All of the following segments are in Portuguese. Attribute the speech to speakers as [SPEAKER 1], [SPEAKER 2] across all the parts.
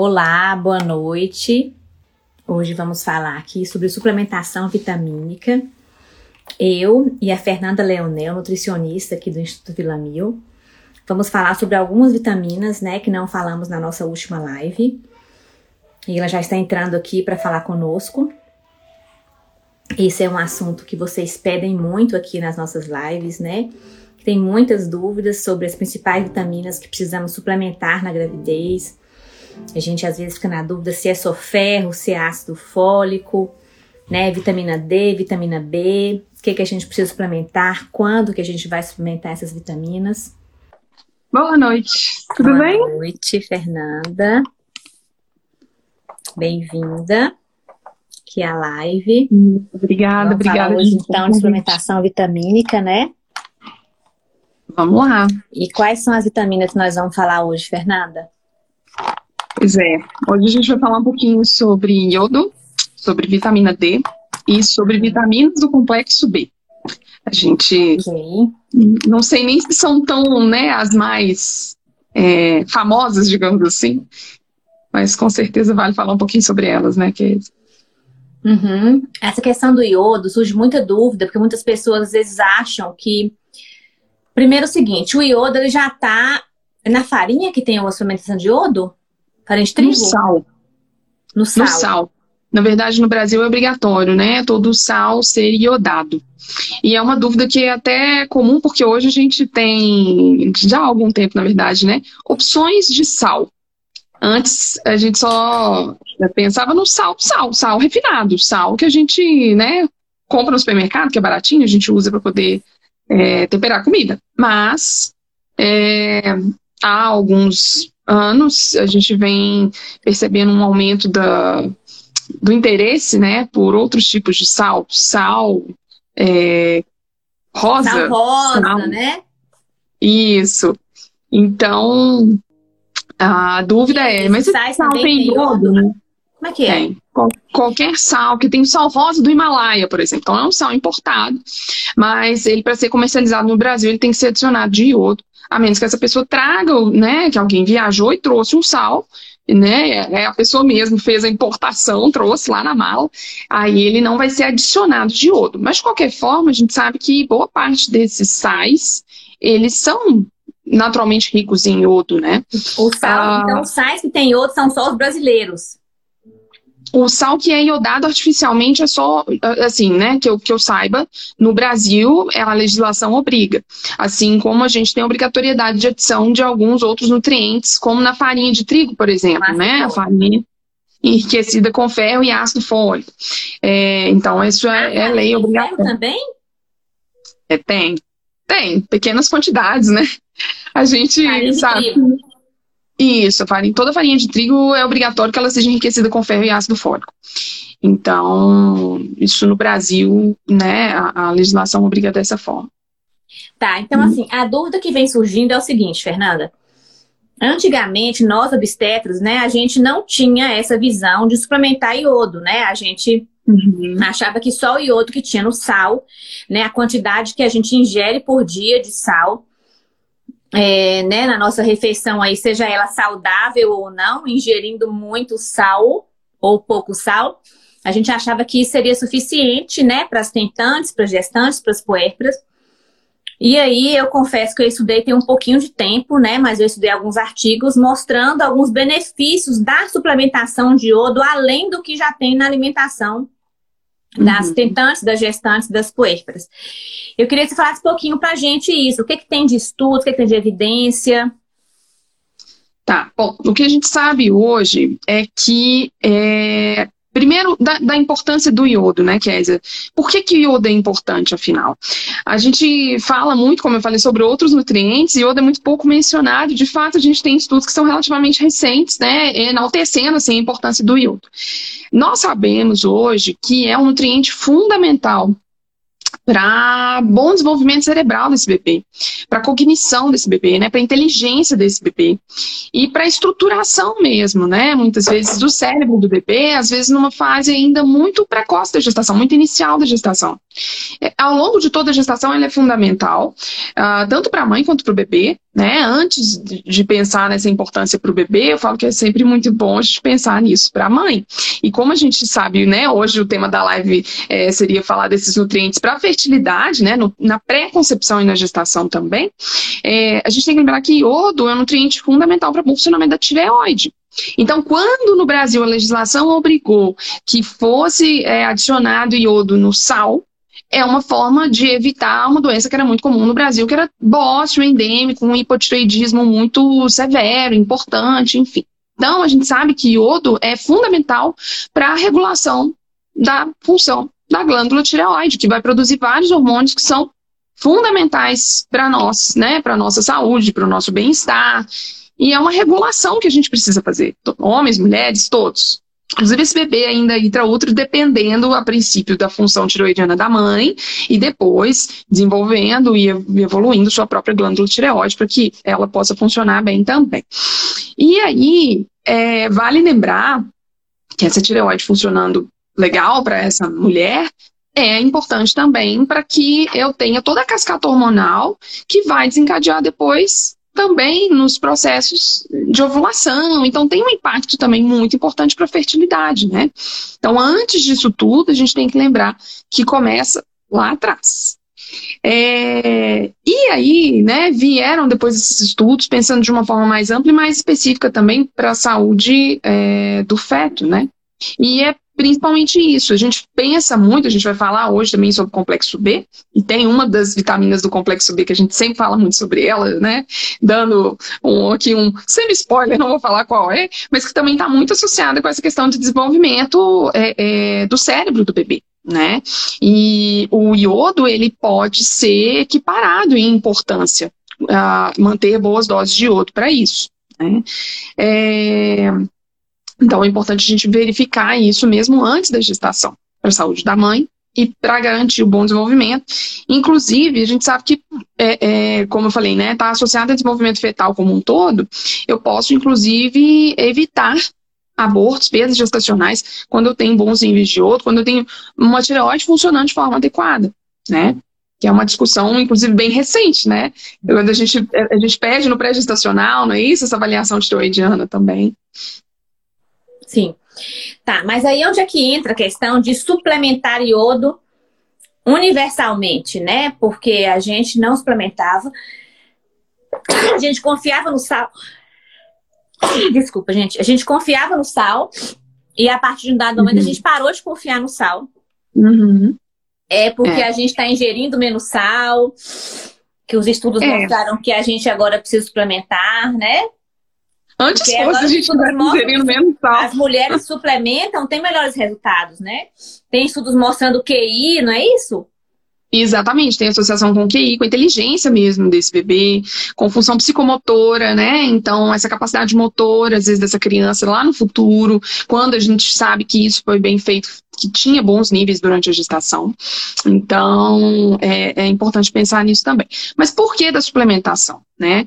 [SPEAKER 1] Olá, boa noite. Hoje vamos falar aqui sobre suplementação vitamínica. Eu e a Fernanda Leonel, nutricionista aqui do Instituto Vila Mil, vamos falar sobre algumas vitaminas, né, que não falamos na nossa última live. E ela já está entrando aqui para falar conosco. Esse é um assunto que vocês pedem muito aqui nas nossas lives, né? Tem muitas dúvidas sobre as principais vitaminas que precisamos suplementar na gravidez a gente às vezes fica na dúvida se é só ferro, se é ácido fólico, né? Vitamina D, vitamina B, o que, que a gente precisa suplementar, quando que a gente vai suplementar essas vitaminas.
[SPEAKER 2] Boa noite, tudo
[SPEAKER 1] Boa
[SPEAKER 2] bem?
[SPEAKER 1] Boa noite, Fernanda. Bem-vinda aqui à live.
[SPEAKER 2] Obrigada,
[SPEAKER 1] Vamos
[SPEAKER 2] obrigada.
[SPEAKER 1] Falar hoje,
[SPEAKER 2] gente,
[SPEAKER 1] então, de suplementação vitamínica, né?
[SPEAKER 2] Vamos lá.
[SPEAKER 1] E quais são as vitaminas que nós vamos falar hoje, Fernanda?
[SPEAKER 2] Pois é, hoje a gente vai falar um pouquinho sobre iodo, sobre vitamina D e sobre vitaminas do complexo B. A gente
[SPEAKER 1] Ok.
[SPEAKER 2] não sei nem se são tão, né, as mais é, famosas, digamos assim, mas com certeza vale falar um pouquinho sobre elas, né, que
[SPEAKER 1] Uhum. Essa questão do iodo surge muita dúvida, porque muitas pessoas às vezes acham que. Primeiro, é o seguinte: o iodo ele já está na farinha que tem a suplementação de iodo? Farinha de trigo?
[SPEAKER 2] no sal,
[SPEAKER 1] No sal.
[SPEAKER 2] no sal. Na verdade, no Brasil é obrigatório, né? Todo sal ser iodado. E é uma dúvida que é até comum, porque hoje a gente tem, já há algum tempo, na verdade, né? Opções de sal. Antes a gente só pensava no sal, sal, sal refinado, sal que a gente, né, compra no supermercado, que é baratinho, a gente usa para poder é, temperar a comida. Mas é, há alguns anos a gente vem percebendo um aumento da, do interesse, né, por outros tipos de sal, sal é, rosa,
[SPEAKER 1] Sal rosa,
[SPEAKER 2] sal-
[SPEAKER 1] né?
[SPEAKER 2] isso. Então a dúvida é, mas esse sal tem iodo, né?
[SPEAKER 1] Como é que é?
[SPEAKER 2] Qual- qualquer sal que tem sal rosa do Himalaia, por exemplo. Então é um sal importado, mas ele para ser comercializado no Brasil ele tem que ser adicionado de iodo, a menos que essa pessoa traga, né, que alguém viajou e trouxe um sal, né, é, a pessoa mesmo fez a importação, trouxe lá na mala, aí ele não vai ser adicionado de iodo. Mas de qualquer forma, a gente sabe que boa parte desses sais, eles são naturalmente ricos em iodo, né?
[SPEAKER 1] O sal,
[SPEAKER 2] Ah.
[SPEAKER 1] então, os sais que tem iodo são só os brasileiros.
[SPEAKER 2] O sal que é iodado artificialmente é só, assim, né, que eu, que eu saiba, no Brasil é a legislação obriga. Assim como a gente tem obrigatoriedade de adição de alguns outros nutrientes, como na farinha de trigo, por exemplo,
[SPEAKER 1] Ácido
[SPEAKER 2] né, a farinha enriquecida com ferro e ácido fólico. É, então, isso é, é lei
[SPEAKER 1] Tem ferro
[SPEAKER 2] obrigatória.
[SPEAKER 1] também?
[SPEAKER 2] É, tem, tem, pequenas quantidades, né? A gente sabe.
[SPEAKER 1] trigo.
[SPEAKER 2] Isso, farinha, toda farinha de trigo é obrigatório que ela seja enriquecida com ferro e ácido fólico. Então, isso no Brasil, né, a, a legislação obriga dessa forma.
[SPEAKER 1] Tá, então assim, a dúvida que vem surgindo é o seguinte, Fernanda. Antigamente, nós obstetras, né, a gente não tinha essa visão de suplementar iodo, né? A gente achava que só o iodo que tinha no sal, né, a quantidade que a gente ingere por dia de sal, é, né, na nossa refeição aí, seja ela saudável ou não, ingerindo muito sal ou pouco sal, a gente achava que seria suficiente, né, para as tentantes, para as gestantes, para as puérperas. E aí eu confesso que eu estudei tem um pouquinho de tempo, né? Mas eu estudei alguns artigos mostrando alguns benefícios da suplementação de iodo, além do que já tem na alimentação das
[SPEAKER 2] Uhum.
[SPEAKER 1] tentantes, das gestantes, das puérperas. Eu queria que você falasse um pouquinho pra gente isso. O que, que tem de estudo, o que, que tem de evidência?
[SPEAKER 2] Tá, bom, o que a gente sabe hoje é que, é, primeiro, da, da importância do iodo, né, Kézia? Por que, que o iodo é importante, afinal? A gente fala muito, como eu falei, sobre outros nutrientes, e iodo é muito pouco mencionado, de fato, a gente tem estudos que são relativamente recentes, né, enaltecendo, assim, a importância do iodo. Nós sabemos hoje que é um nutriente fundamental para bom desenvolvimento cerebral desse bebê, para cognição desse bebê, né, para inteligência desse bebê e para estruturação mesmo, né, muitas vezes do cérebro do bebê, às vezes numa fase ainda muito precoce da gestação, muito inicial da gestação. É, ao longo de toda a gestação, ela é fundamental, uh, tanto para a mãe quanto para o bebê, né? Antes de pensar nessa importância para o bebê, eu falo que é sempre muito bom a gente pensar nisso para a mãe. E como a gente sabe, né? Hoje o tema da live é, seria falar desses nutrientes para a fertilidade, né? No, na pré-concepção e na gestação também. É, a gente tem que lembrar que iodo é um nutriente fundamental para o funcionamento da tireoide. Então, quando no Brasil a legislação obrigou que fosse é, adicionado iodo no sal, é uma forma de evitar uma doença que era muito comum no Brasil, que era bócio endêmico, um hipotireoidismo muito severo, importante, enfim. Então, a gente sabe que iodo é fundamental para a regulação da função da glândula tireoide, que vai produzir vários hormônios que são fundamentais para nós, né, para nossa saúde, para o nosso bem-estar. E é uma regulação que a gente precisa fazer, homens, mulheres, todos. Inclusive, esse bebê ainda intraútero dependendo, a princípio, da função tiroidiana da mãe e depois desenvolvendo e evoluindo sua própria glândula tireoide para que ela possa funcionar bem também. E aí, é, vale lembrar que essa tireoide funcionando legal para essa mulher é importante também para que eu tenha toda a cascata hormonal que vai desencadear depois também nos processos de ovulação. Então, tem um impacto também muito importante para a fertilidade, né? Então, antes disso tudo, a gente tem que lembrar que começa lá atrás. É, e aí, né, vieram depois esses estudos pensando de uma forma mais ampla e mais específica também para a saúde é, do feto, né? E é principalmente isso. A gente pensa muito, a gente vai falar hoje também sobre o complexo B, e tem uma das vitaminas do complexo B que a gente sempre fala muito sobre ela, né? Dando um, aqui um semi-spoiler, não vou falar qual é, mas que também está muito associada com essa questão de desenvolvimento é, é, do cérebro do bebê. Né? E o iodo ele pode ser equiparado em importância, a manter boas doses de iodo para isso. Né? É, então é importante a gente verificar isso mesmo antes da gestação, para a saúde da mãe e para garantir o bom desenvolvimento. Inclusive, a gente sabe que, é, é, como eu falei, né, está associado ao desenvolvimento fetal como um todo, eu posso, inclusive, evitar abortos, perdas gestacionais, quando eu tenho bons níveis de outro, quando eu tenho uma tireoide funcionando de forma adequada, né? Que é uma discussão, inclusive, bem recente, né? Quando a gente, a gente pede no pré-gestacional, não é isso? Essa avaliação tireoidiana também.
[SPEAKER 1] Sim. Tá, mas aí onde é que entra a questão de suplementar iodo universalmente, né? Porque a gente não suplementava, a gente confiava no sal. Desculpa, gente. A gente confiava no sal e a partir de um dado momento uhum. a gente parou de confiar no sal.
[SPEAKER 2] Uhum.
[SPEAKER 1] É porque é. a gente está ingerindo menos sal, que os estudos é. mostraram que a gente agora precisa suplementar, né?
[SPEAKER 2] Antes Porque fosse, a gente estivesse ingerindo menos sal.
[SPEAKER 1] As mulheres suplementam, tem melhores resultados, né? Tem estudos mostrando QI, não é isso?
[SPEAKER 2] Exatamente, tem associação com o QI, com a inteligência mesmo desse bebê, com função psicomotora, né? Então, essa capacidade motora, às vezes, dessa criança lá no futuro, quando a gente sabe que isso foi bem feito, que tinha bons níveis durante a gestação. Então, é, é importante pensar nisso também. Mas por que da suplementação? Né?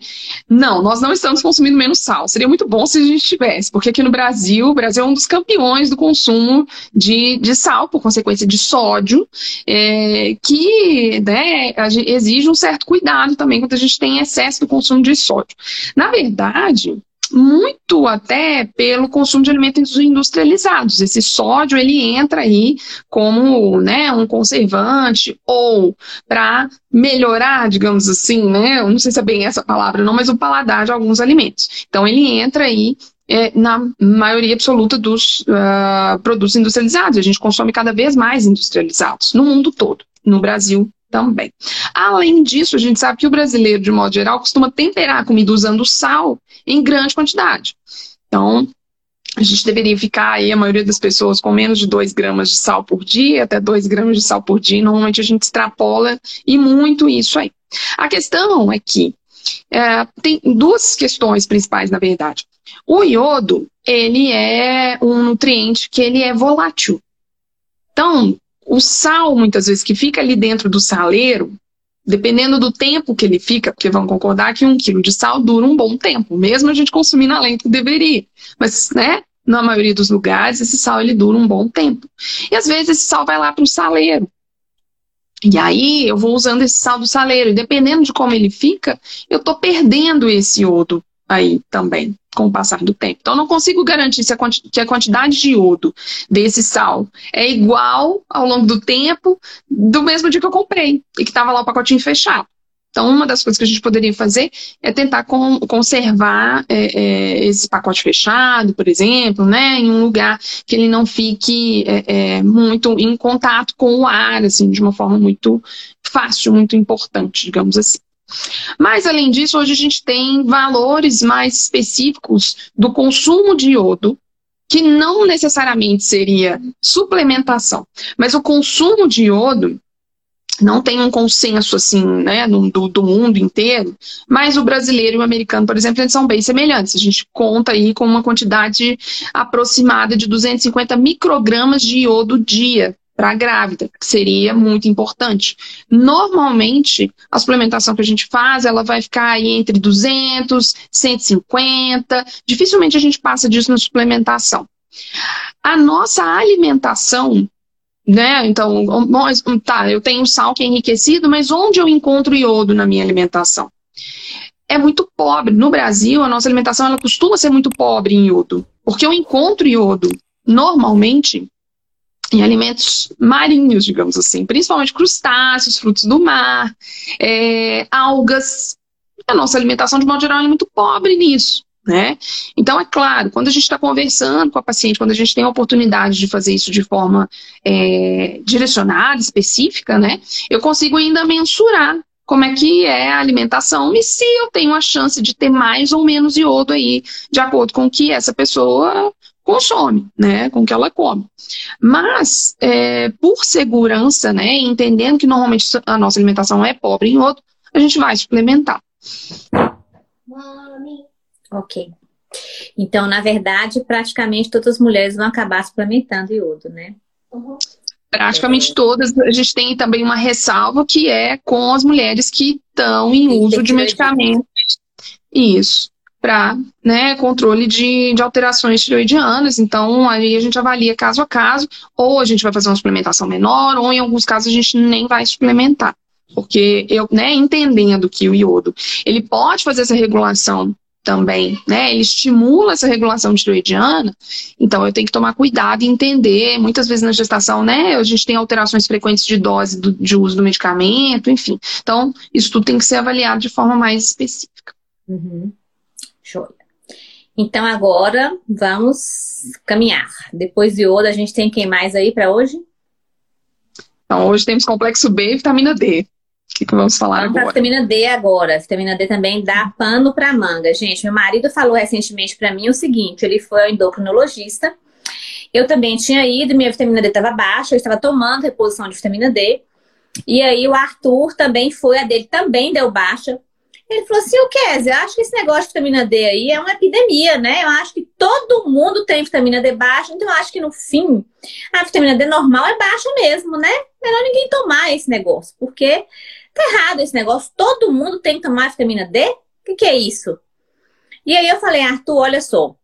[SPEAKER 2] Não, nós não estamos consumindo menos sal. Seria muito bom se a gente tivesse, porque aqui no Brasil, o Brasil é um dos campeões do consumo de, de sal, por consequência de sódio, é, que né, exige um certo cuidado também quando a gente tem excesso do consumo de sódio. Na verdade, muito até pelo consumo de alimentos industrializados. Esse sódio ele entra aí como né, um conservante ou para melhorar, digamos assim, né? Eu não sei se é bem essa palavra, não, mas o paladar de alguns alimentos. Então ele entra aí é, na maioria absoluta dos uh, produtos industrializados. A gente consome cada vez mais industrializados no mundo todo, no Brasil também. Além disso, a gente sabe que o brasileiro, de modo geral, costuma temperar a comida usando sal em grande quantidade. Então, a gente deveria ficar aí, a maioria das pessoas, com menos de 2 gramas de sal por dia, até 2 gramas de sal por dia. Normalmente a gente extrapola e muito isso aí. A questão é que é, tem duas questões principais, na verdade. O iodo, ele é um nutriente que ele é volátil. Então, o sal, muitas vezes, que fica ali dentro do saleiro, dependendo do tempo que ele fica, porque vão concordar que um quilo de sal dura um bom tempo, mesmo a gente consumindo além do que deveria. Mas, né, na maioria dos lugares, esse sal ele dura um bom tempo. E às vezes esse sal vai lá para o saleiro. E aí eu vou usando esse sal do saleiro, e dependendo de como ele fica, eu estou perdendo esse iodo aí também, com o passar do tempo. Então, não consigo garantir se a que a quantidade de iodo desse sal é igual ao longo do tempo do mesmo dia que eu comprei e que estava lá o pacotinho fechado. Então, uma das coisas que a gente poderia fazer é tentar com, conservar é, é, esse pacote fechado, por exemplo, né, em um lugar que ele não fique é, é, muito em contato com o ar, assim, de uma forma muito fácil, muito importante, digamos assim. Mas, além disso, hoje a gente tem valores mais específicos do consumo de iodo, que não necessariamente seria suplementação, mas o consumo de iodo não tem um consenso assim, né, do, do, mundo inteiro, mas o brasileiro e o americano, por exemplo, eles são bem semelhantes. A gente conta aí com uma quantidade aproximada de 250 microgramas de iodo dia para a grávida, que seria muito importante. Normalmente, a suplementação que a gente faz, ela vai ficar aí entre 200, 150, dificilmente a gente passa disso na suplementação. A nossa alimentação né? Então, tá, eu tenho sal que é enriquecido, mas onde eu encontro iodo na minha alimentação? É muito pobre. No Brasil, a nossa alimentação ela costuma ser muito pobre em iodo, porque eu encontro iodo normalmente em alimentos marinhos, digamos assim, principalmente crustáceos, frutos do mar, é, algas. A nossa alimentação, de modo geral, é muito pobre nisso. Né? Então, é claro, quando a gente está conversando com a paciente, quando a gente tem a oportunidade de fazer isso de forma é, direcionada, específica, né, eu consigo ainda mensurar como é que é a alimentação e se eu tenho a chance de ter mais ou menos iodo aí, de acordo com o que essa pessoa consome, né, com o que ela come. Mas, é, por segurança, né, entendendo que normalmente a nossa alimentação é pobre em iodo, a gente vai suplementar.
[SPEAKER 1] Ok. Então, na verdade, praticamente todas as mulheres vão acabar suplementando iodo, né?
[SPEAKER 2] Uhum. Praticamente todas. A gente tem também uma ressalva que é com as mulheres que estão em uso de medicamentos. Isso. Para né, controle de, de alterações tiroidianas. Então, aí a gente avalia caso a caso, ou a gente vai fazer uma suplementação menor, ou em alguns casos a gente nem vai suplementar. Porque eu, né, entendendo que o iodo, ele pode fazer essa regulação também, né? Ele estimula essa regulação tiroidiana, então eu tenho que tomar cuidado e entender. Muitas vezes na gestação, né, a gente tem alterações frequentes de dose do, de uso do medicamento, enfim. Então, isso tudo tem que ser avaliado de forma mais específica.
[SPEAKER 1] Uhum. Show. Então, agora vamos caminhar. Depois de ouro, a gente tem quem mais aí para hoje?
[SPEAKER 2] Então, hoje temos complexo B e vitamina D. O que, que vamos falar
[SPEAKER 1] Vamos
[SPEAKER 2] agora?
[SPEAKER 1] Vitamina D agora. Vitamina D também dá pano para manga. Gente, meu marido falou recentemente para mim o seguinte: ele foi ao endocrinologista. Eu também tinha ido, minha vitamina D estava baixa, eu estava tomando reposição de vitamina D. E aí o Arthur também foi, a dele também deu baixa. Ele falou assim: o Kézia, eu acho que esse negócio de vitamina D aí é uma epidemia, né? Eu acho que todo mundo tem vitamina D baixa, então eu acho que no fim a vitamina D normal é baixa mesmo, né? Melhor ninguém tomar esse negócio, porque Tá errado esse negócio. Todo mundo tem que tomar vitamina D? O que, que é isso? E aí eu falei, Arthur, olha só.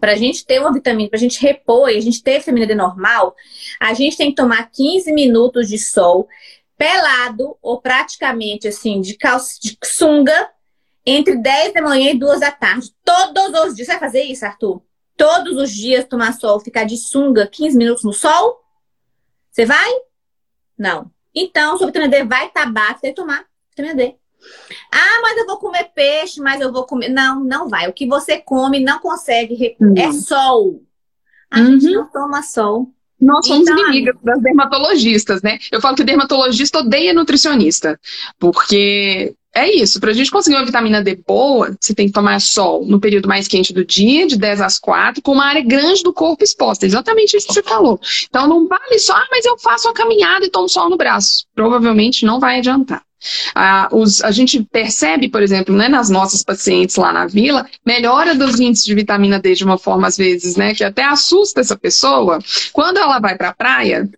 [SPEAKER 1] Para a gente ter uma vitamina, para a gente repor e a gente ter vitamina D normal, a gente tem que tomar 15 minutos de sol pelado ou praticamente assim, de, calça, de sunga, entre 10 da manhã e 2 da tarde. Todos os dias. Você vai fazer isso, Arthur? Todos os dias tomar sol, ficar de sunga 15 minutos no sol? Você vai? Não. Então, sua vitamina D vai estar baixa, tem que tomar vitamina D. Ah, mas eu vou comer peixe, mas eu vou comer. Não, não vai. O que você come não consegue. Uhum. É sol. A uhum. gente não toma sol.
[SPEAKER 2] Nós somos então, inimigas das dermatologistas, né? Eu falo que dermatologista odeia nutricionista. Porque é isso, para a gente conseguir uma vitamina D boa, você tem que tomar sol no período mais quente do dia, de 10 às 4, com uma área grande do corpo exposta. Exatamente isso que você falou. Então não vale só, ah, mas eu faço uma caminhada e tomo sol no braço. Provavelmente não vai adiantar. Ah, os, a gente percebe, por exemplo, né, nas nossas pacientes lá na vila, melhora dos índices de vitamina D de uma forma, às vezes, né, que até assusta essa pessoa, quando ela vai para a praia,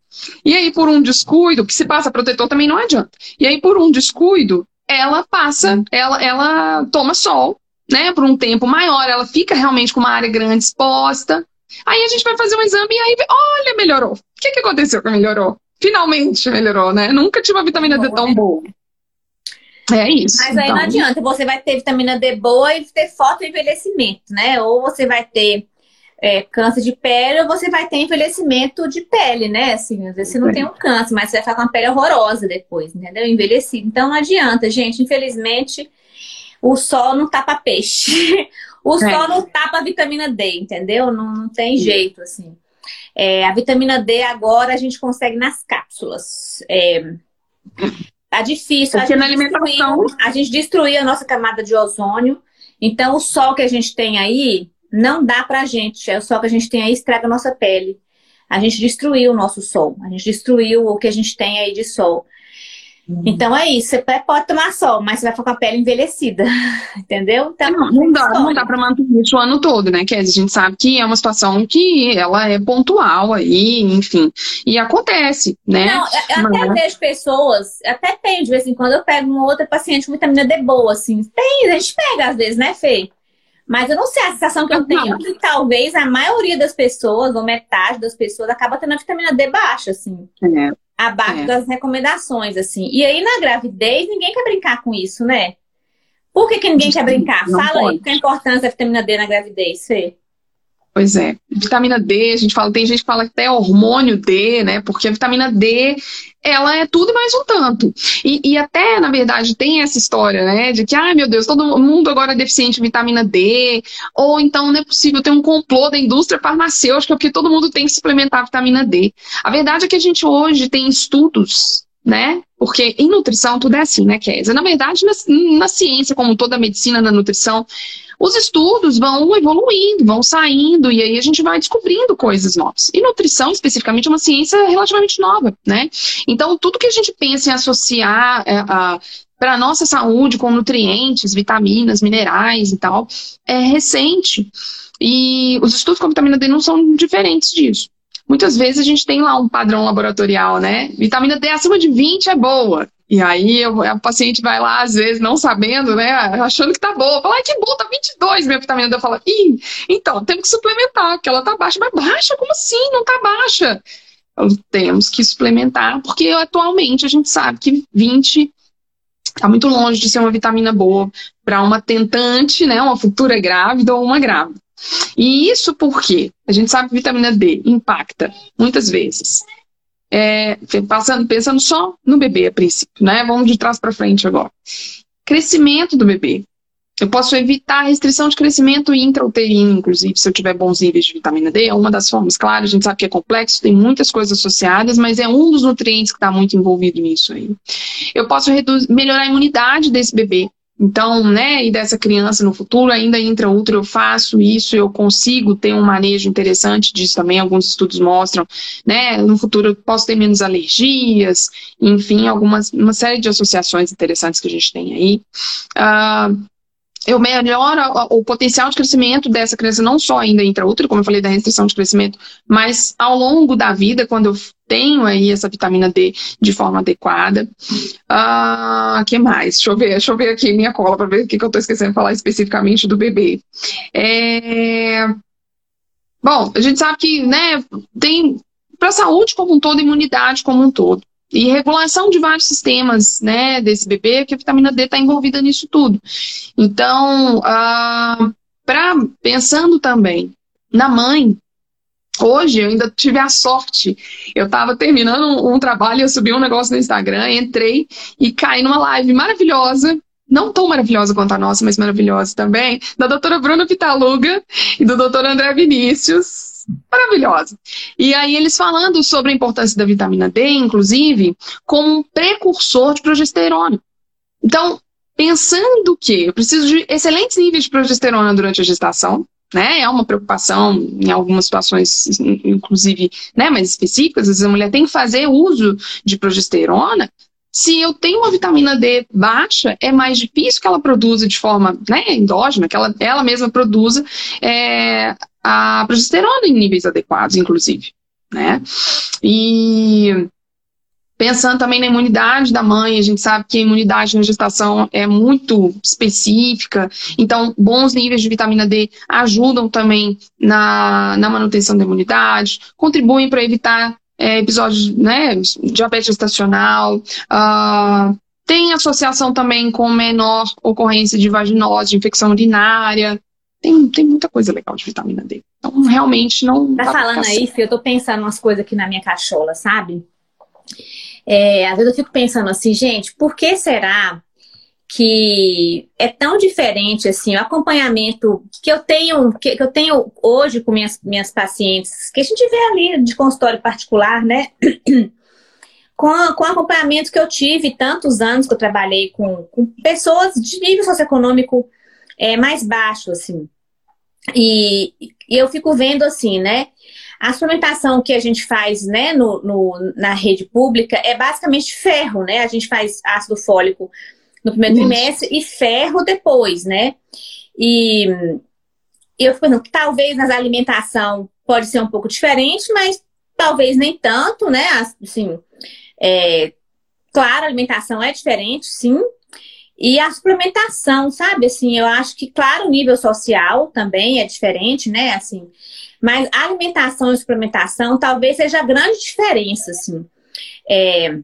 [SPEAKER 2] e aí por um descuido, que se passa protetor também não adianta, e aí por um descuido, ela passa, ela, ela toma sol, né, por um tempo maior, ela fica realmente com uma área grande exposta. Aí a gente vai fazer um exame e aí, olha, melhorou. O que, que aconteceu que melhorou? finalmente melhorou, né? Nunca tive uma vitamina D tão boa. É isso.
[SPEAKER 1] Mas aí então... não adianta, você vai ter vitamina D boa e ter foto envelhecimento, né? Ou você vai ter é, câncer de pele ou você vai ter envelhecimento de pele, né? Assim, às vezes você não é. tem um câncer, mas você vai ficar com a pele horrorosa depois, entendeu? Envelhecido. Então não adianta, gente. Infelizmente, o sol não tapa peixe. o é. sol não tapa vitamina D, entendeu? Não, não tem jeito, assim. É, a vitamina D agora a gente consegue nas cápsulas. É, tá difícil.
[SPEAKER 2] Porque a na alimentação.
[SPEAKER 1] A gente destruiu a nossa camada de ozônio. Então, o sol que a gente tem aí não dá pra gente. É o sol que a gente tem aí estraga a nossa pele. A gente destruiu o nosso sol. A gente destruiu o que a gente tem aí de sol. Uhum. Então é isso, você pode tomar sol, mas você vai ficar com a pele envelhecida, entendeu?
[SPEAKER 2] Então, não, não dá, não dá para manter isso o ano todo, né? Que a gente sabe que é uma situação que ela é pontual aí, enfim, e acontece, né?
[SPEAKER 1] Não, eu mas... até vejo pessoas, até tem de vez em quando eu pego uma outra paciente com vitamina D boa, assim, tem, a gente pega às vezes, né, Fê? Mas eu não sei, a sensação que eu tenho é que talvez a maioria das pessoas, ou metade das pessoas, acaba tendo a vitamina D baixa, assim. É abaixo é. das recomendações, assim. E aí, na gravidez, ninguém quer brincar com isso, né? Por que, que ninguém quer brincar? Não Fala pode. aí, qual é a importância da vitamina D na gravidez, Fê?
[SPEAKER 2] Pois é. Vitamina D, a gente fala, tem gente que fala até hormônio D, né? Porque a vitamina D, ela é tudo e mais um tanto. E, e até, na verdade, tem essa história, né? De que, ai meu Deus, todo mundo agora é deficiente de vitamina D, ou então não é possível ter um complô da indústria farmacêutica porque todo mundo tem que suplementar vitamina D. A verdade é que a gente hoje tem estudos né? Porque em nutrição tudo é assim, né, Kézia? Na verdade, na, na, ciência, como toda a medicina, na nutrição, os estudos vão evoluindo, vão saindo, e aí a gente vai descobrindo coisas novas. E nutrição, especificamente, é uma ciência relativamente nova, né? Então, tudo que a gente pensa em associar é, para a nossa saúde com nutrientes, vitaminas, minerais e tal, é recente. E os estudos com vitamina D não são diferentes disso. Muitas vezes a gente tem lá um padrão laboratorial, né? Vitamina D acima de 20 é boa. E aí a paciente vai lá, às vezes, não sabendo, né? Achando que tá boa. Fala, ai, que bom, tá 22 minha vitamina D. Eu falo, ih, então, temos que suplementar, porque ela tá baixa. Mas baixa? Como assim? Não tá baixa. Então, temos que suplementar, porque atualmente a gente sabe que 20 está muito longe de ser uma vitamina boa para uma tentante, né? Uma futura grávida ou uma grávida. E isso porque a gente sabe que vitamina D impacta muitas vezes é, passando, pensando só no bebê a princípio, né? Vamos de trás para frente agora. Crescimento do bebê. Eu posso evitar restrição de crescimento intrauterino, inclusive, se eu tiver bons níveis de vitamina D. É uma das formas, claro, a gente sabe que é complexo, tem muitas coisas associadas, mas é um dos nutrientes que está muito envolvido nisso aí. Eu posso melhorar a imunidade desse bebê. Então, né, e dessa criança no futuro, ainda intra-útero eu faço isso, eu consigo ter um manejo interessante disso também, alguns estudos mostram, né, no futuro eu posso ter menos alergias, enfim, algumas, uma série de associações interessantes que a gente tem aí. Uh, eu melhoro o potencial de crescimento dessa criança, não só ainda intraútero, como eu falei da restrição de crescimento, mas ao longo da vida, quando eu tenho aí essa vitamina D de forma adequada. Ah, que mais? Deixa eu ver, deixa eu ver aqui minha cola para ver o que, que eu estou esquecendo de falar especificamente do bebê. É... Bom, a gente sabe que, né, tem para a saúde como um todo, imunidade como um todo. E regulação de vários sistemas né, desse bebê, que a vitamina D está envolvida nisso tudo. Então, ah, pra, pensando também na mãe, Hoje eu ainda tive a sorte. Eu estava terminando um, um, trabalho, eu subi um negócio no Instagram, entrei e caí numa live maravilhosa. Não tão maravilhosa quanto a nossa, mas maravilhosa também, da doutora Bruna Pitaluga e do doutor André Vinícius maravilhosa. E aí eles falando sobre a importância da vitamina D, inclusive, como um precursor de progesterona. Então, pensando que eu preciso de excelentes níveis de progesterona durante a gestação, né? É uma preocupação em algumas situações, inclusive, né, mais específicas, às vezes a mulher tem que fazer uso de progesterona. Se eu tenho uma vitamina D baixa, é mais difícil que ela produza de forma né, endógena, que ela, ela mesma produza é, a progesterona em níveis adequados, inclusive, né? E pensando também na imunidade da mãe, a gente sabe que a imunidade na gestação é muito específica, então bons níveis de vitamina D ajudam também na, na manutenção da imunidade, contribuem para evitar é, episódios, né, diabetes estacional, uh, tem associação também com menor ocorrência de vaginose, de infecção urinária, tem, tem muita coisa legal de vitamina D. Então, realmente não.
[SPEAKER 1] Tá falando aí, Fih, eu tô pensando umas coisas aqui na minha cachola, sabe? É, às vezes eu fico pensando assim, gente, por que será que é tão diferente assim o acompanhamento que eu tenho que, eu tenho hoje com minhas, minhas pacientes que a gente vê ali de consultório particular, né? com, com o acompanhamento que eu tive tantos anos que eu trabalhei com, com pessoas de nível socioeconômico é, mais baixo, assim. E, e eu fico vendo assim, né? A suplementação que a gente faz né, no, no, na rede pública é basicamente ferro, né? A gente faz ácido fólico no primeiro Isso. trimestre e ferro depois, né? E eu fico pensando que talvez nas alimentação pode ser um pouco diferente, mas talvez nem tanto, né? Assim, é, claro, a alimentação é diferente, sim. E a suplementação, sabe? Assim, eu acho que, claro, o nível social também é diferente, né? Assim, mas alimentação e suplementação talvez seja a grande diferença, assim. É,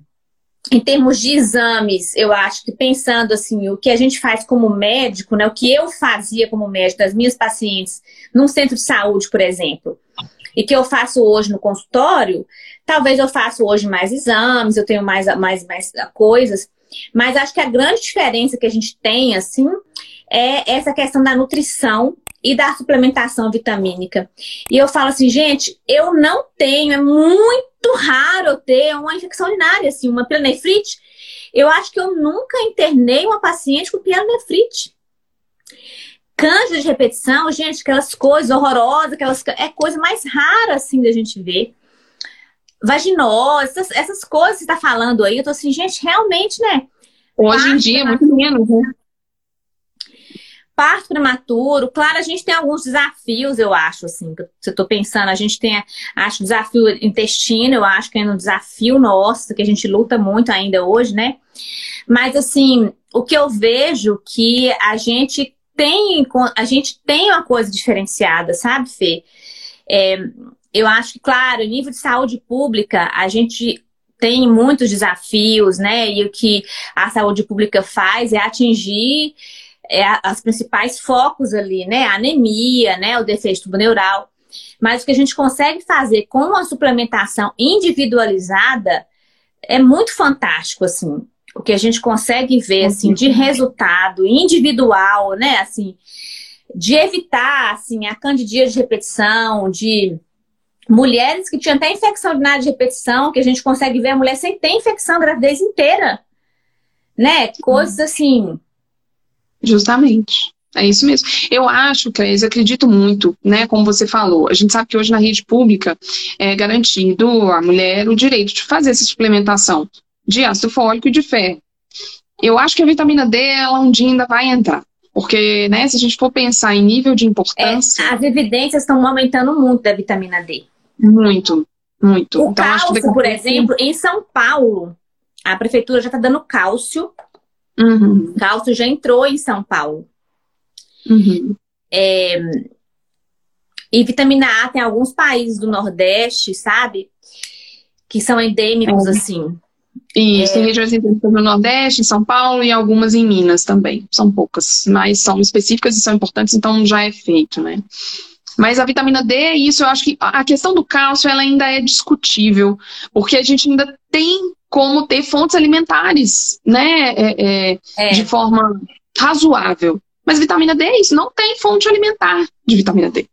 [SPEAKER 1] em termos de exames, eu acho que pensando assim, o que a gente faz como médico, né? O que eu fazia como médico das minhas pacientes num centro de saúde, por exemplo, e que eu faço hoje no consultório, talvez eu faça hoje mais exames, eu tenho mais, mais, mais coisas, mas acho que a grande diferença que a gente tem, assim, é essa questão da nutrição e da suplementação vitamínica. E eu falo assim, gente, eu não tenho, é muito raro eu ter uma infecção urinária, assim, uma pielonefrite. Eu acho que eu nunca internei uma paciente com pielonefrite. Câncer de repetição, gente, aquelas coisas horrorosas, aquelas é coisa mais rara assim da gente ver. Vaginose, essas, essas coisas que você está falando aí, eu tô assim, gente, realmente, né?
[SPEAKER 2] Hoje em dia, é muito menos, né?
[SPEAKER 1] Parto prematuro, claro, a gente tem alguns desafios, eu acho, assim, se eu tô pensando, a gente tem, acho, desafio intestino, eu acho que é um desafio nosso, que a gente luta muito ainda hoje, né? Mas, assim, o que eu vejo que a gente tem, a gente tem uma coisa diferenciada, sabe, Fê? É, eu acho que, claro, nível de saúde pública, a gente tem muitos desafios, né? E o que a saúde pública faz é atingir é, as principais focos ali, né? A anemia, né? O defeito neural. Mas o que a gente consegue fazer com a suplementação individualizada é muito fantástico, assim. O que a gente consegue ver, assim, de resultado individual, né? Assim, de evitar, assim, a candidíase de repetição, de mulheres que tinham até infecção urinária de repetição, que a gente consegue ver a mulher sem ter infecção a gravidez inteira. Né? Coisas assim
[SPEAKER 2] Justamente. É isso mesmo. Eu acho, Cleis, acredito muito, né? Como você falou, a gente sabe que hoje na rede pública é garantido à mulher o direito de fazer essa suplementação de ácido fólico e de ferro. Eu acho que a vitamina D, ela um dia ainda vai entrar. Porque, né, se a gente for pensar em nível de importância.
[SPEAKER 1] É, as evidências estão aumentando muito da vitamina D.
[SPEAKER 2] Muito, muito.
[SPEAKER 1] O então, cálcio, acho que por exemplo, em São Paulo, a prefeitura já está dando cálcio Uhum. Cálcio já entrou em São Paulo. Uhum. É, e vitamina A tem alguns países do Nordeste, sabe? Que são endêmicos, é. assim.
[SPEAKER 2] Isso, é... tem regiões endêmicas no Nordeste, em São Paulo e algumas em Minas também. São poucas, mas são específicas e são importantes, então já é feito, né? Mas a vitamina D, isso eu acho que a questão do cálcio ela ainda é discutível, porque a gente ainda tem como ter fontes alimentares, né, é, é, é. de forma razoável. Mas vitamina D é isso, não tem fonte alimentar de vitamina D.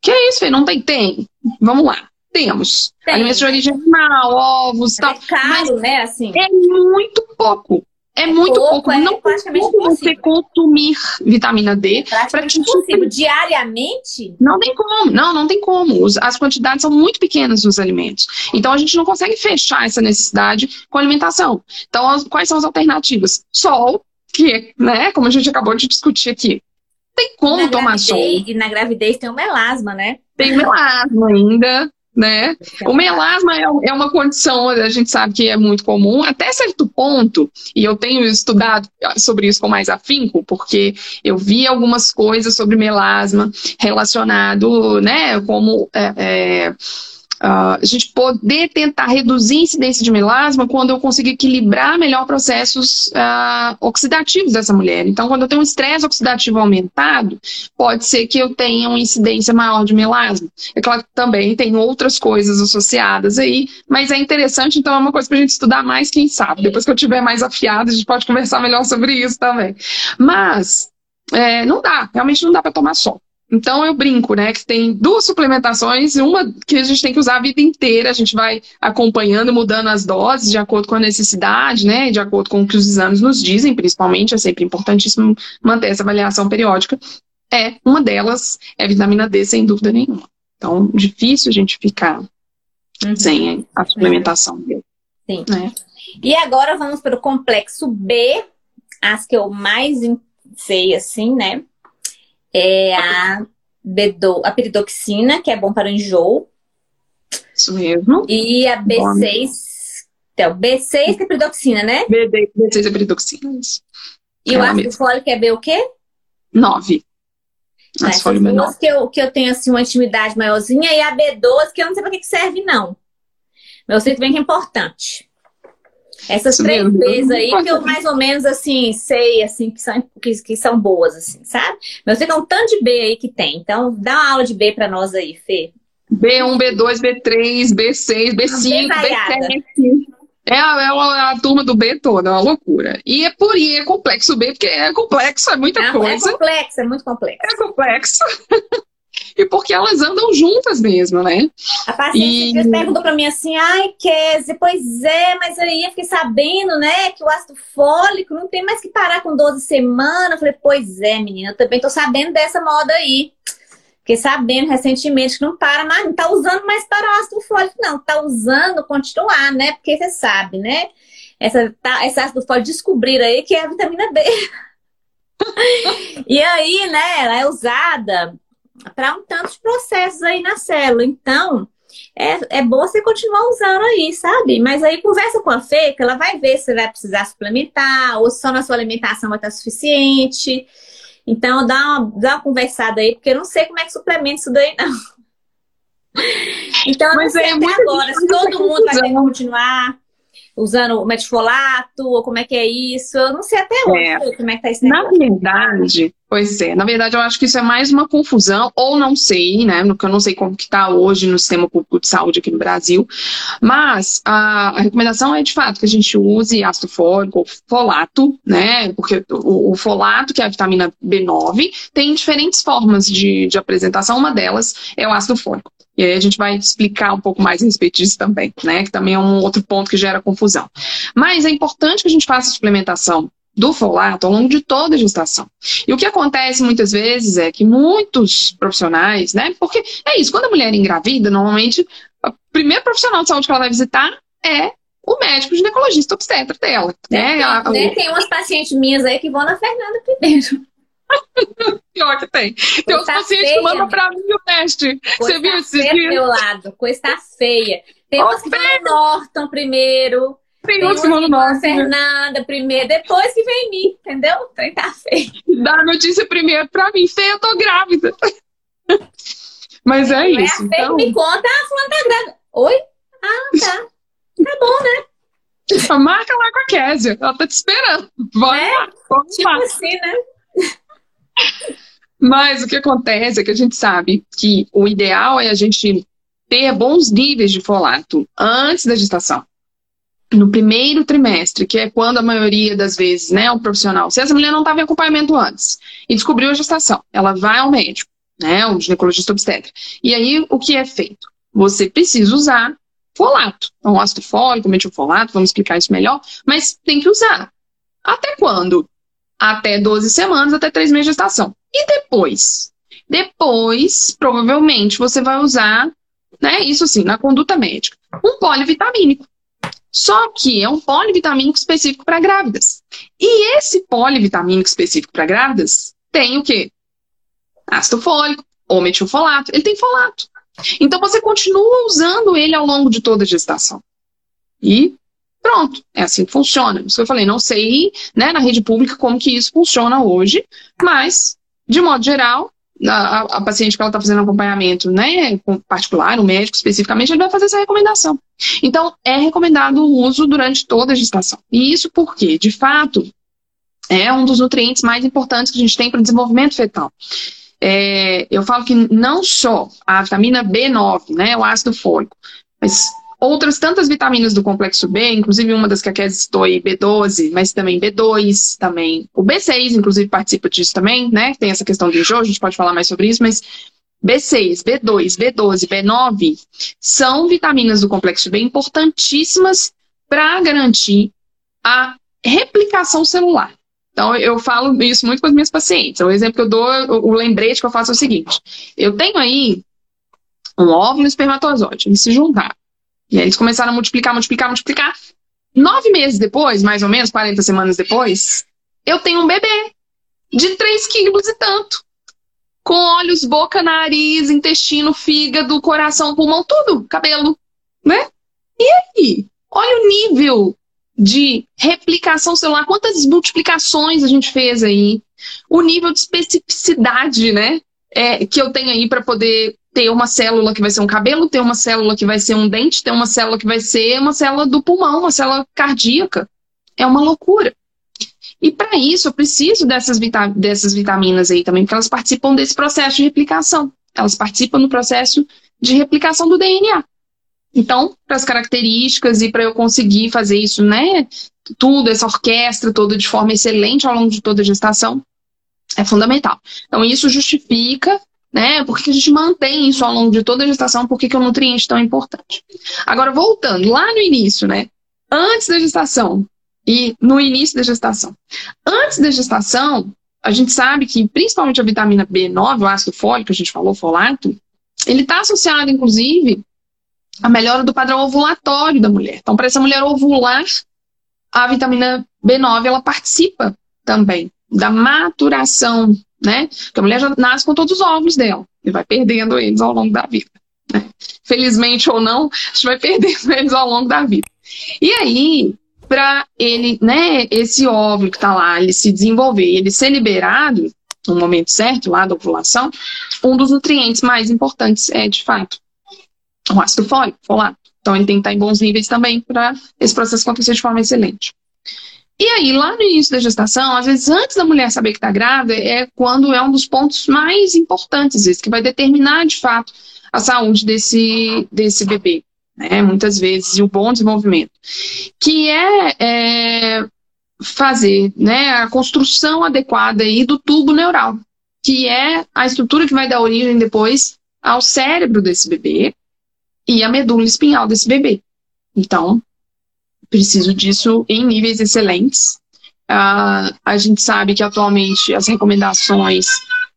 [SPEAKER 2] Que é isso, Fê? Não tem? Tem. Vamos lá. Temos. Tem. Alimentos de origem animal, ovos e tal.
[SPEAKER 1] É caro, mas né? Assim.
[SPEAKER 2] É muito pouco. É, é muito pouco. É não praticamente como você consumir vitamina D
[SPEAKER 1] para te possível. Diariamente?
[SPEAKER 2] Não tem como. Não, não tem como. As quantidades são muito pequenas nos alimentos. Então a gente não consegue fechar essa necessidade com alimentação. Então, as, quais são as alternativas? Sol, que, né, como a gente acabou de discutir aqui. Tem como tomar sol.
[SPEAKER 1] E na gravidez tem o melasma, né?
[SPEAKER 2] Tem melasma ainda né? O melasma é, é, uma condição, a gente sabe que é muito comum, até certo ponto, e eu tenho estudado sobre isso com mais afinco, porque eu vi algumas coisas sobre melasma relacionado, né, como é, é, a gente poder tentar reduzir a incidência de melasma quando eu conseguir equilibrar melhor processos uh, oxidativos dessa mulher. Então, quando eu tenho um estresse oxidativo aumentado, pode ser que eu tenha uma incidência maior de melasma. É claro que também tem outras coisas associadas aí, mas é interessante, então é uma coisa para a gente estudar mais, quem sabe. Depois que eu tiver mais afiado, a gente pode conversar melhor sobre isso também. Mas, é, não dá, realmente não dá para tomar só. Então eu brinco, né, que tem duas suplementações, uma que a gente tem que usar a vida inteira, a gente vai acompanhando, mudando as doses de acordo com a necessidade, né, de acordo com o que os exames nos dizem, principalmente, é sempre importantíssimo manter essa avaliação periódica. É, uma delas é vitamina D, sem dúvida nenhuma. Então, difícil a gente ficar uhum. sem a suplementação dele.
[SPEAKER 1] Sim. Né? E agora vamos para o complexo B, as que eu mais sei, assim, né? É a, bedo, a peridoxina, que é bom para o enjoo.
[SPEAKER 2] Isso mesmo.
[SPEAKER 1] E a B6, então, B6 é peridoxina, né?
[SPEAKER 2] B, B6 é peridoxina.
[SPEAKER 1] E é o ácido fólico é B o quê?
[SPEAKER 2] 9.
[SPEAKER 1] Essas duas que eu, que eu tenho assim uma intimidade maiorzinha e a B12 que eu não sei para que serve não. Mas eu sei também que é importante. Essas Isso três mesmo. Bs aí que eu mais ou menos assim sei assim que são, que, que são boas, assim, sabe? Mas eu sei que é um tanto de B aí que tem. Então, dá uma aula de B para nós aí, Fê.
[SPEAKER 2] B1, B2, B3, B6, B5, B7. É a, é a, a, turma do B toda, é uma loucura. E é por é complexo B, porque é complexo, é muita é, coisa.
[SPEAKER 1] É complexo, é muito complexo.
[SPEAKER 2] É complexo. e porque elas andam juntas mesmo, né?
[SPEAKER 1] A paciente e... perguntou para mim assim, ai, Kézia, pois é, mas aí eu fiquei sabendo, né, que o ácido fólico não tem mais que parar com 12 semanas. Eu falei, pois é, menina, eu também tô sabendo dessa moda aí. Fiquei sabendo recentemente que não para mais, não tá usando mais para o ácido fólico, não. Tá usando continuar, né? Porque você sabe, né? Essa, tá, esse ácido fólico descobrir aí que é a vitamina B. e aí, né, ela é usada para um tanto de processos aí na célula. Então, é, é bom você continuar usando aí, sabe? Mas aí conversa com a Fê, que ela vai ver se vai precisar suplementar, ou se só na sua alimentação vai estar suficiente. Então, dá uma, dá uma conversada aí, porque eu não sei como é que suplementa isso daí, não. Então, Mas não sei é até agora se todo mundo vai ter que continuar usando o metifolato, ou como é que é isso? Eu não sei até hoje é. como é que tá esse
[SPEAKER 2] negócio. Na verdade, pois é, na verdade eu acho que isso é mais uma confusão, ou não sei, né, porque eu não sei como que tá hoje no sistema público de saúde aqui no Brasil, mas a, a recomendação é de fato que a gente use ácido fólico ou folato, né, porque o, o, folato, que é a vitamina B9, tem diferentes formas de, de apresentação, uma delas é o ácido fólico. E aí a gente vai explicar um pouco mais a respeito disso também, né? Que também é um outro ponto que gera confusão. Mas é importante que a gente faça a suplementação do folato ao longo de toda a gestação. E o que acontece muitas vezes é que muitos profissionais, né? Porque é isso, quando a mulher engravida, normalmente o primeiro profissional de saúde que ela vai visitar é o médico ginecologista obstetra dela. Né?
[SPEAKER 1] Tem, né? tem umas pacientes minhas aí que vão na Fernanda primeiro.
[SPEAKER 2] Pior que tem. Tem uns pacientes que mandam pra mim o teste. Você viu esse
[SPEAKER 1] dia? do meu lado, coisa tá feia. Tem uns que vão no Norton primeiro.
[SPEAKER 2] Tem, uns que no Norton.
[SPEAKER 1] Fernanda primeiro, depois que vem mim, entendeu? O trem tá feio.
[SPEAKER 2] Dá a notícia primeiro pra mim. Feia, eu tô grávida. Mas é, é isso.
[SPEAKER 1] A então... me conta, ah, fulano tá grávida. Oi? Ah, tá. Tá bom, né?
[SPEAKER 2] Marca lá com a Kézia. Ela tá te esperando. Vai
[SPEAKER 1] é,
[SPEAKER 2] lá.
[SPEAKER 1] tipo lá. assim, né?
[SPEAKER 2] Mas o que acontece é que a gente sabe que o ideal é a gente ter bons níveis de folato antes da gestação. No primeiro trimestre, que é quando a maioria das vezes, né, o profissional, se essa mulher não estava em acompanhamento antes e descobriu a gestação, ela vai ao médico, né, um ginecologista obstetra. E aí, o que é feito? Você precisa usar folato. Então, ácido fólico, metilfolato, vamos explicar isso melhor, mas tem que usar. Até quando? até 12 semanas, até 3 meses de gestação. E depois? Depois, provavelmente, você vai usar, né, isso sim, na conduta médica, um polivitamínico. Só que é um polivitamínico específico para grávidas. E esse polivitamínico específico para grávidas tem o quê? Ácido fólico ou metilfolato. Ele tem folato. Então você continua usando ele ao longo de toda a gestação. E Pronto, é assim que funciona. Isso que eu falei, não sei né, na rede pública como que isso funciona hoje, mas, de modo geral, a, a paciente que ela está fazendo acompanhamento, né, particular, o médico especificamente, ele vai fazer essa recomendação. Então, é recomendado o uso durante toda a gestação. E isso porque, de fato, é um dos nutrientes mais importantes que a gente tem para o desenvolvimento fetal. É, eu falo que não só a vitamina B9, né, o ácido fólico, mas outras tantas vitaminas do complexo B, inclusive uma das que a Kézia citou aí, B12, mas também B2, também o B6, inclusive participa disso também, né? Tem essa questão do enjoo, a gente pode falar mais sobre isso, mas B6, B2, B12, B9 são vitaminas do complexo B importantíssimas para garantir a replicação celular. Então, eu falo isso muito com as minhas pacientes. O exemplo que eu dou, o lembrete que eu faço é o seguinte: eu tenho aí um óvulo e espermatozoide, eles se juntaram. E aí eles começaram a multiplicar, multiplicar, multiplicar. Nove meses depois, mais ou menos, 40 semanas depois, eu tenho um bebê de 3 quilos e tanto. Com olhos, boca, nariz, intestino, fígado, coração, pulmão, tudo, cabelo, né? E aí? Olha o nível de replicação celular, quantas multiplicações a gente fez aí, o nível de especificidade, né, é, que eu tenho aí para poder ter uma célula que vai ser um cabelo, ter uma célula que vai ser um dente, ter uma célula que vai ser uma célula do pulmão, uma célula cardíaca. É uma loucura. E para isso eu preciso dessas, dessas vitaminas aí também, porque elas participam desse processo de replicação. Elas participam no processo de replicação do DNA. Então, para as características e para eu conseguir fazer isso, né, tudo, essa orquestra toda de forma excelente ao longo de toda a gestação, é fundamental. Então, isso justifica né? Por que a gente mantém isso ao longo de toda a gestação? Por que, que o nutriente é tão importante? Agora, voltando lá no início, né? Antes da gestação e no início da gestação. Antes da gestação, a gente sabe que principalmente a vitamina B9, o ácido fólico, a gente falou, folato, ele está associado, inclusive, à melhora do padrão ovulatório da mulher. Então, para essa mulher ovular, a vitamina B9 ela participa também da maturação né? Porque a mulher já nasce com todos os óvulos dela e vai perdendo eles ao longo da vida. Né? Felizmente ou não, a gente vai perdendo eles ao longo da vida. E aí, para ele, né, esse óvulo que está lá, ele se desenvolver, ele ser liberado no momento certo, lá da ovulação, um dos nutrientes mais importantes é, de fato, o ácido fólico, folato. Então, ele tem que estar em bons níveis também para esse processo acontecer de forma excelente. E aí, lá no início da gestação, às vezes antes da mulher saber que está grávida, é quando é um dos pontos mais importantes, esse, que vai determinar de fato a saúde desse, desse bebê, né? Muitas vezes, e o bom desenvolvimento. Que é, é fazer né, a construção adequada aí do tubo neural, que é a estrutura que vai dar origem depois ao cérebro desse bebê e a medula espinhal desse bebê. Então, preciso disso em níveis excelentes. Uh, a gente sabe que atualmente as recomendações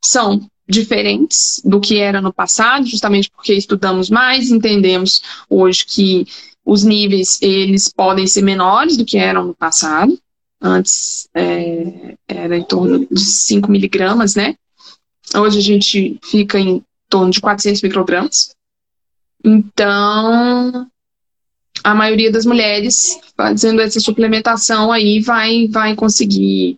[SPEAKER 2] são diferentes do que era no passado, justamente porque estudamos mais, entendemos hoje que os níveis eles podem ser menores do que eram no passado. Antes é, era em torno de 5 miligramas, né? Hoje a gente fica em torno de 400 microgramas. Então, a maioria das mulheres fazendo essa suplementação aí vai, vai conseguir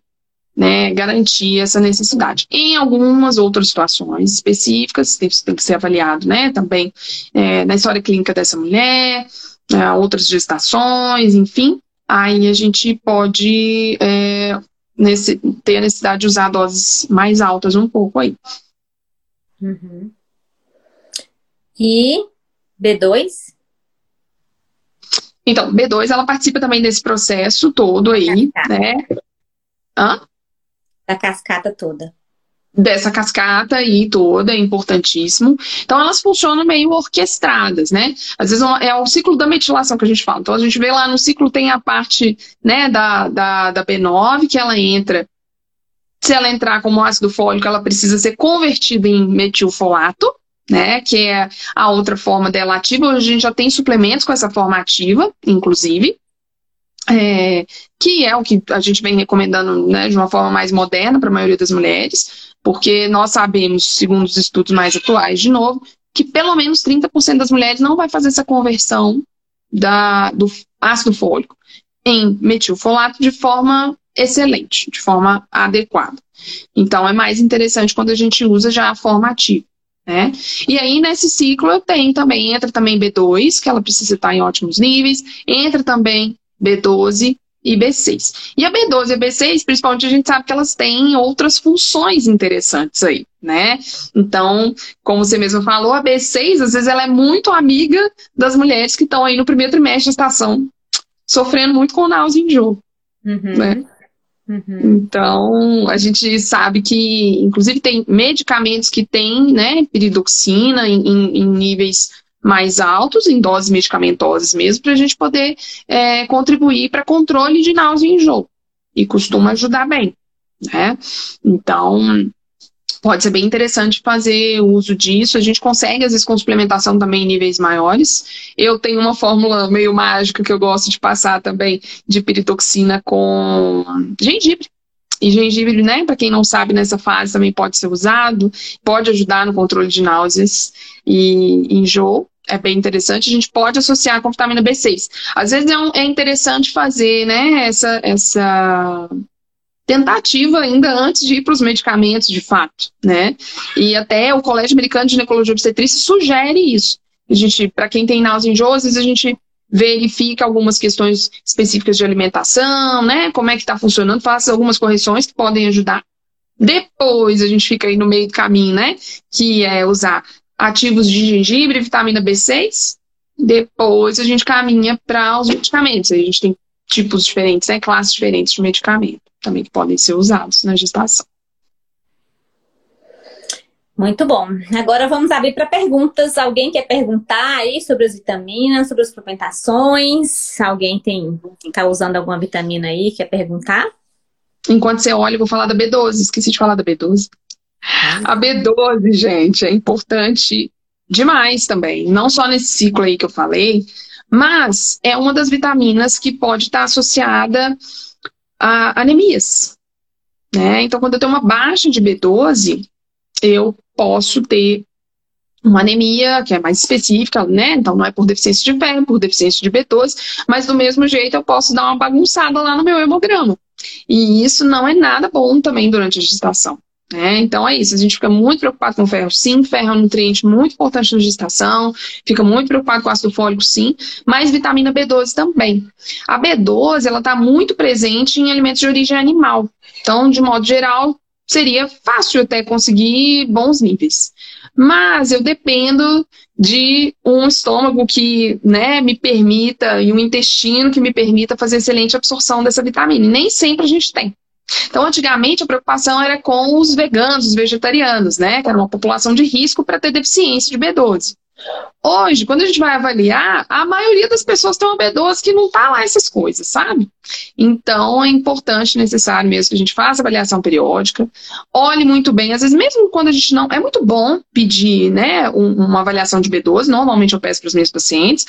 [SPEAKER 2] né, garantir essa necessidade. Em algumas outras situações específicas, tem que ser avaliado né, também é, na história clínica dessa mulher, é, outras gestações, enfim, aí a gente pode é, nesse, ter a necessidade de usar doses mais altas um pouco aí.
[SPEAKER 1] Uhum. E B2?
[SPEAKER 2] Então, B2, ela participa também desse processo todo aí, né? Hã?
[SPEAKER 1] Da cascata toda.
[SPEAKER 2] Dessa cascata aí toda, é importantíssimo. Então, elas funcionam meio orquestradas, né? Às vezes é o ciclo da metilação que a gente fala. Então, a gente vê lá no ciclo tem a parte né, da, da, da B9, que ela entra. Se ela entrar como ácido fólico, ela precisa ser convertida em metilfolato, né, que é a outra forma dela ativa. Hoje a gente já tem suplementos com essa forma ativa, inclusive, é, que é o que a gente vem recomendando né, de uma forma mais moderna para a maioria das mulheres, porque nós sabemos, segundo os estudos mais atuais, de novo, que pelo menos 30% das mulheres não vai fazer essa conversão da, do ácido fólico em metilfolato de forma excelente, de forma adequada. Então, é mais interessante quando a gente usa já a forma ativa. Né? E aí, nesse ciclo, tem também, entra também B2, que ela precisa estar em ótimos níveis, entra também B12 e B6. E a B12 e a B6, principalmente, a gente sabe que elas têm outras funções interessantes aí, né? Então, como você mesmo falou, a B6, às vezes, ela é muito amiga das mulheres que estão aí no primeiro trimestre de estação, sofrendo muito com náusea e enjoo, uhum. né? Uhum. Então, a gente sabe que, inclusive, tem medicamentos que têm, né, piridoxina em, em níveis mais altos, em doses medicamentosas mesmo, para a gente poder é, contribuir para controle de náusea e enjoo. E costuma ajudar bem, né? Então, pode ser bem interessante fazer uso disso. A gente consegue, às vezes, com suplementação também em níveis maiores. Eu tenho uma fórmula meio mágica que eu gosto de passar também de piritoxina com gengibre. E gengibre, né, para quem não sabe, nessa fase também pode ser usado, pode ajudar no controle de náuseas e enjoo é bem interessante, a gente pode associar com vitamina B6. Às vezes é, um, é interessante fazer né, essa, essa tentativa ainda antes de ir para os medicamentos, de fato, né? E até o Colégio Americano de Ginecologia e Obstetrícia sugere isso. A gente, para quem tem náusea a gente verifica algumas questões específicas de alimentação, né? Como é que está funcionando, faça algumas correções que podem ajudar. Depois a gente fica aí no meio do caminho, né? Que é usar ativos de gengibre, vitamina B6. Depois a gente caminha para os medicamentos. a gente tem tipos diferentes, né, classes diferentes de medicamento também que podem ser usados na gestação.
[SPEAKER 1] Muito bom. Agora vamos abrir para perguntas. Alguém quer perguntar aí sobre as vitaminas, sobre as suplementações? Alguém tem está usando alguma vitamina aí quer perguntar?
[SPEAKER 2] Enquanto você olha, eu vou falar da B12. Esqueci de falar da B12. A B12, gente, é importante demais também. Não só nesse ciclo aí que eu falei, mas é uma das vitaminas que pode estar associada a anemias. Né? Então, quando eu tenho uma baixa de B12, eu posso ter uma anemia que é mais específica, né? Então não é por deficiência de ferro, por deficiência de B12, mas do mesmo jeito eu posso dar uma bagunçada lá no meu hemograma. E isso não é nada bom também durante a gestação. Né? Então é isso, a gente fica muito preocupado com ferro, sim, ferro é um nutriente muito importante na gestação, fica muito preocupado com ácido fólico, sim, mas vitamina B12 também. A B12, ela está muito presente em alimentos de origem animal, então, de modo geral, seria fácil até conseguir bons níveis. Mas eu dependo de um estômago que né, me permita, e um intestino que me permita fazer excelente absorção dessa vitamina. E nem sempre a gente tem. Então, antigamente, a preocupação era com os veganos, os vegetarianos, né? Que era uma população de risco para ter deficiência de B12. Hoje, quando a gente vai avaliar, a maioria das pessoas tem uma B12 que não tá lá essas coisas, sabe? Então, é importante, necessário mesmo que a gente faça avaliação periódica, olhe muito bem, às vezes mesmo quando a gente não... É muito bom pedir, né, um, uma avaliação de B12, normalmente eu peço para os meus pacientes,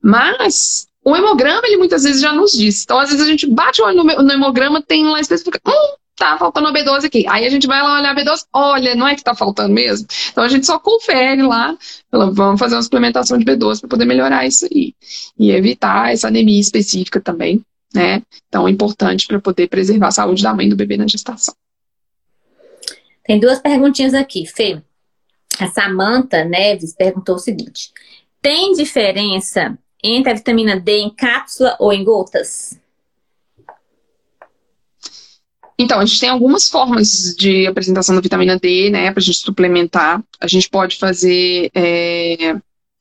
[SPEAKER 2] mas o hemograma, ele muitas vezes já nos diz. Então, às vezes a gente bate o olho no, hemograma, tem lá específico, hum, tá faltando a B12 aqui. Aí a gente vai lá olhar a B12, olha, não é que tá faltando mesmo? Então a gente só confere lá, vamos fazer uma suplementação de B12 para poder melhorar isso aí. E evitar essa anemia específica também, né? Então é importante para poder preservar a saúde da mãe do bebê na gestação.
[SPEAKER 1] Tem duas perguntinhas aqui, Fê. A Samanta Neves perguntou o seguinte: tem diferença entre a vitamina D em cápsula ou em gotas?
[SPEAKER 2] Então, a gente tem algumas formas de apresentação da vitamina D, né, para a gente suplementar. A gente pode fazer é,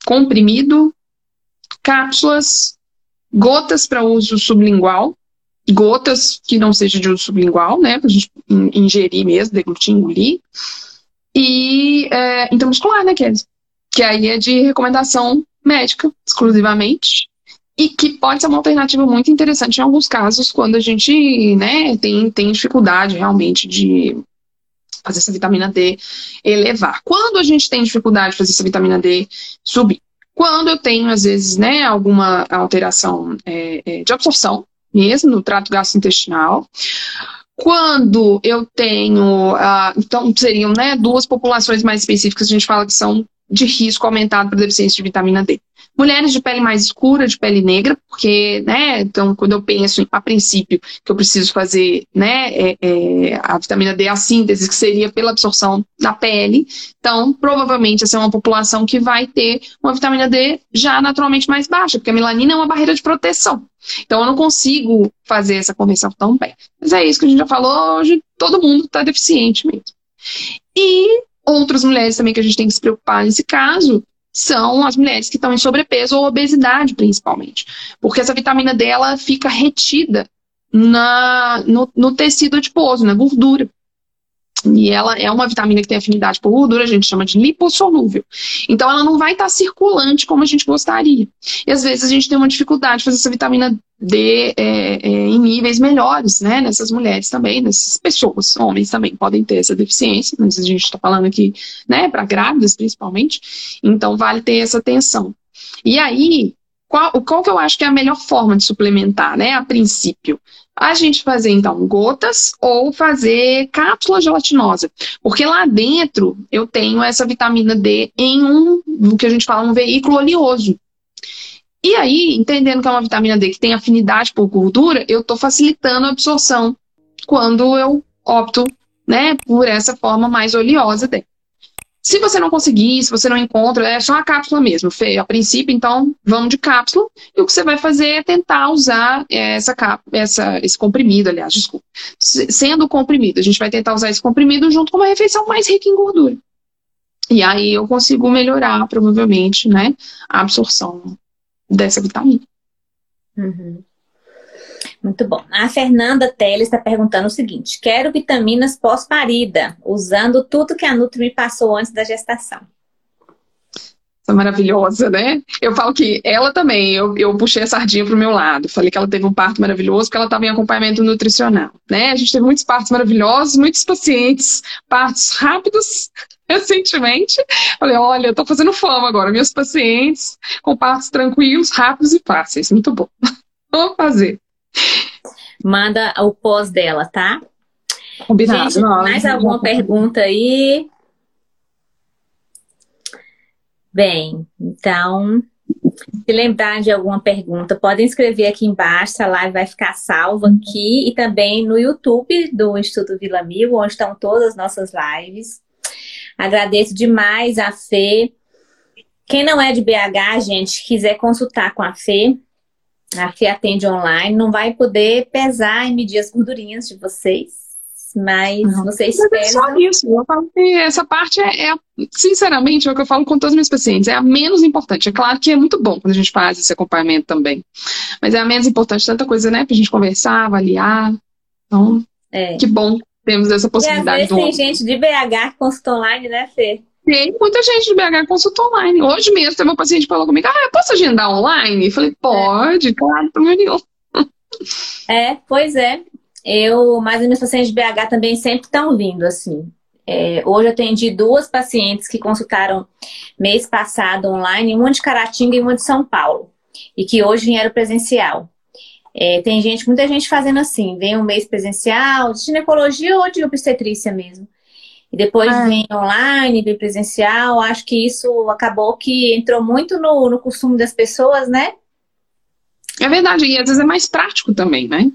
[SPEAKER 2] comprimido, cápsulas, gotas para uso sublingual, gotas que não seja de uso sublingual, né, para a gente ingerir mesmo, deglutir, engolir, e é, intramuscular, né, Kézia? Que aí é de recomendação médica, exclusivamente, e que pode ser uma alternativa muito interessante em alguns casos, quando a gente né, tem, tem dificuldade realmente de fazer essa vitamina D elevar. Quando a gente tem dificuldade de fazer essa vitamina D subir? Quando eu tenho, às vezes, né, alguma alteração é, é, de absorção, mesmo no trato gastrointestinal, quando eu tenho, ah, então seriam né, duas populações mais específicas, a gente fala que são de risco aumentado para deficiência de vitamina D. mulheres de pele mais escura, de pele negra, porque, né, então, quando eu penso, a princípio, que eu preciso fazer, né, é, é, a vitamina D, a síntese, que seria pela absorção na pele, então, provavelmente, essa é uma população que vai ter uma vitamina D já naturalmente mais baixa, porque a melanina é uma barreira de proteção. Então, eu não consigo fazer essa conversão tão bem. Mas é isso que a gente já falou hoje, todo mundo está deficiente mesmo. E outras mulheres também que a gente tem que se preocupar nesse caso são as mulheres que estão em sobrepeso ou obesidade, principalmente. Porque essa vitamina D ela fica retida na, no, no tecido adiposo, na gordura. E ela é uma vitamina que tem afinidade por gordura, a gente chama de lipossolúvel. Então ela não vai estar circulante como a gente gostaria. E às vezes a gente tem uma dificuldade de fazer essa vitamina D é, é, em níveis melhores, né? Nessas mulheres também, nessas pessoas, homens também podem ter essa deficiência, mas a gente está falando aqui, né, para grávidas principalmente. Então vale ter essa atenção. E aí, qual, qual que eu acho que é a melhor forma de suplementar, né? A princípio a gente fazer então gotas ou fazer cápsula gelatinosa, porque lá dentro eu tenho essa vitamina D em um, o que a gente fala, um veículo oleoso. E aí, entendendo que é uma vitamina D que tem afinidade por gordura, eu estou facilitando a absorção quando eu opto né, por essa forma mais oleosa dela. Se você não conseguir, se você não encontra, é só a cápsula mesmo, Fê. A princípio, então, vamos de cápsula. E o que você vai fazer é tentar usar essa, essa, esse comprimido, aliás, desculpa. Sendo comprimido, a gente vai tentar usar esse comprimido junto com uma refeição mais rica em gordura. E aí eu consigo melhorar, provavelmente, né, a absorção dessa vitamina.
[SPEAKER 1] Uhum. Muito bom. A Fernanda Teles está perguntando o seguinte: quero vitaminas pós-parida, usando tudo que a Nutri me passou antes da gestação.
[SPEAKER 2] Essa maravilhosa, né? Eu falo que ela também, eu, eu puxei a sardinha para o meu lado. Falei que ela teve um parto maravilhoso, porque ela estava em acompanhamento nutricional, né? A gente teve muitos partos maravilhosos, muitos pacientes, partos rápidos, recentemente. Falei, olha, eu tô fazendo fama agora. Meus pacientes com partos tranquilos, rápidos e fáceis. Muito bom. Vou fazer.
[SPEAKER 1] Manda o pós dela, tá?
[SPEAKER 2] Combinado.
[SPEAKER 1] Gente, mais alguma pergunta aí? Bem, então, se lembrar de alguma pergunta, podem escrever aqui embaixo, a live vai ficar salva aqui e também no YouTube do Instituto Vila Mil, onde estão todas as nossas lives. Agradeço demais a Fê. Quem não é de BH, gente, quiser consultar com a Fê, a Fê atende online, não vai poder pesar e medir as gordurinhas de vocês. Mas não, vocês esperam. É
[SPEAKER 2] só isso. Eu falo que essa parte é, é, sinceramente, é o que eu falo com todos os meus pacientes. É a menos importante. É claro que é muito bom quando a gente faz esse acompanhamento também. Mas é a menos importante. Tanta coisa, né? Pra gente conversar, avaliar. Então, é. que bom temos essa possibilidade.
[SPEAKER 1] E às vezes tem gente de BH que consulta online, né, Fê?
[SPEAKER 2] Muita gente de BH consulta online. Hoje mesmo teve um paciente que falou comigo, ah, eu posso agendar online? Eu falei, pode, é. claro, problema nenhum.
[SPEAKER 1] É, pois é. Eu, mas os meus pacientes de BH também sempre estão vindo, assim. É, hoje eu atendi duas pacientes que consultaram mês passado online, uma de Caratinga e uma de São Paulo. E que hoje vieram presencial. É, tem gente, muita gente fazendo assim, vem um mês presencial, de ginecologia ou de obstetrícia mesmo. E depois ah. vem online, vem presencial. Acho que isso acabou que entrou muito no, no costume das pessoas, né?
[SPEAKER 2] É verdade, e às vezes é mais prático também, né?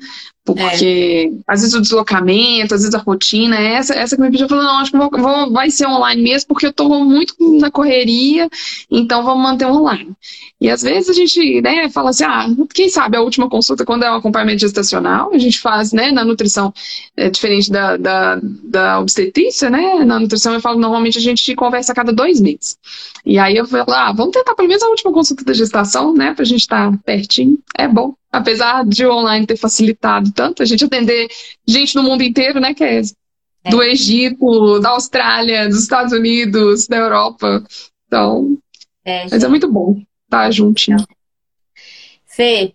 [SPEAKER 2] Porque é. às vezes o deslocamento, às vezes a rotina, essa, essa que me pediu falou, não, acho que vou, vou, vai ser online mesmo, porque eu estou muito na correria, então vamos manter online. E às vezes a gente né, fala assim, ah, quem sabe a última consulta, quando é um acompanhamento gestacional, a gente faz, né, na nutrição, é diferente da, da, da obstetrícia, né? Na nutrição eu falo, normalmente a gente conversa a cada dois meses. E aí eu falo, ah, vamos tentar pelo menos a última consulta da gestação, né, pra gente estar tá pertinho. É bom apesar de o online ter facilitado tanto, a gente atender gente no mundo inteiro, né, Kézia? É. Do Egito, da Austrália, dos Estados Unidos, da Europa. Então, é, mas é muito bom estar juntinho.
[SPEAKER 1] Fê,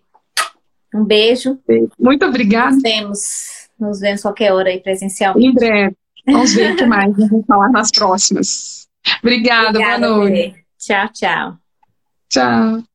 [SPEAKER 1] um beijo.
[SPEAKER 2] Muito obrigada.
[SPEAKER 1] Nos vemos, nos vemos qualquer hora aí presencialmente.
[SPEAKER 2] Em breve. Vamos ver o que mais vamos falar nas próximas. Obrigada, Obrigada boa noite.
[SPEAKER 1] Fê. Tchau, tchau.
[SPEAKER 2] Tchau.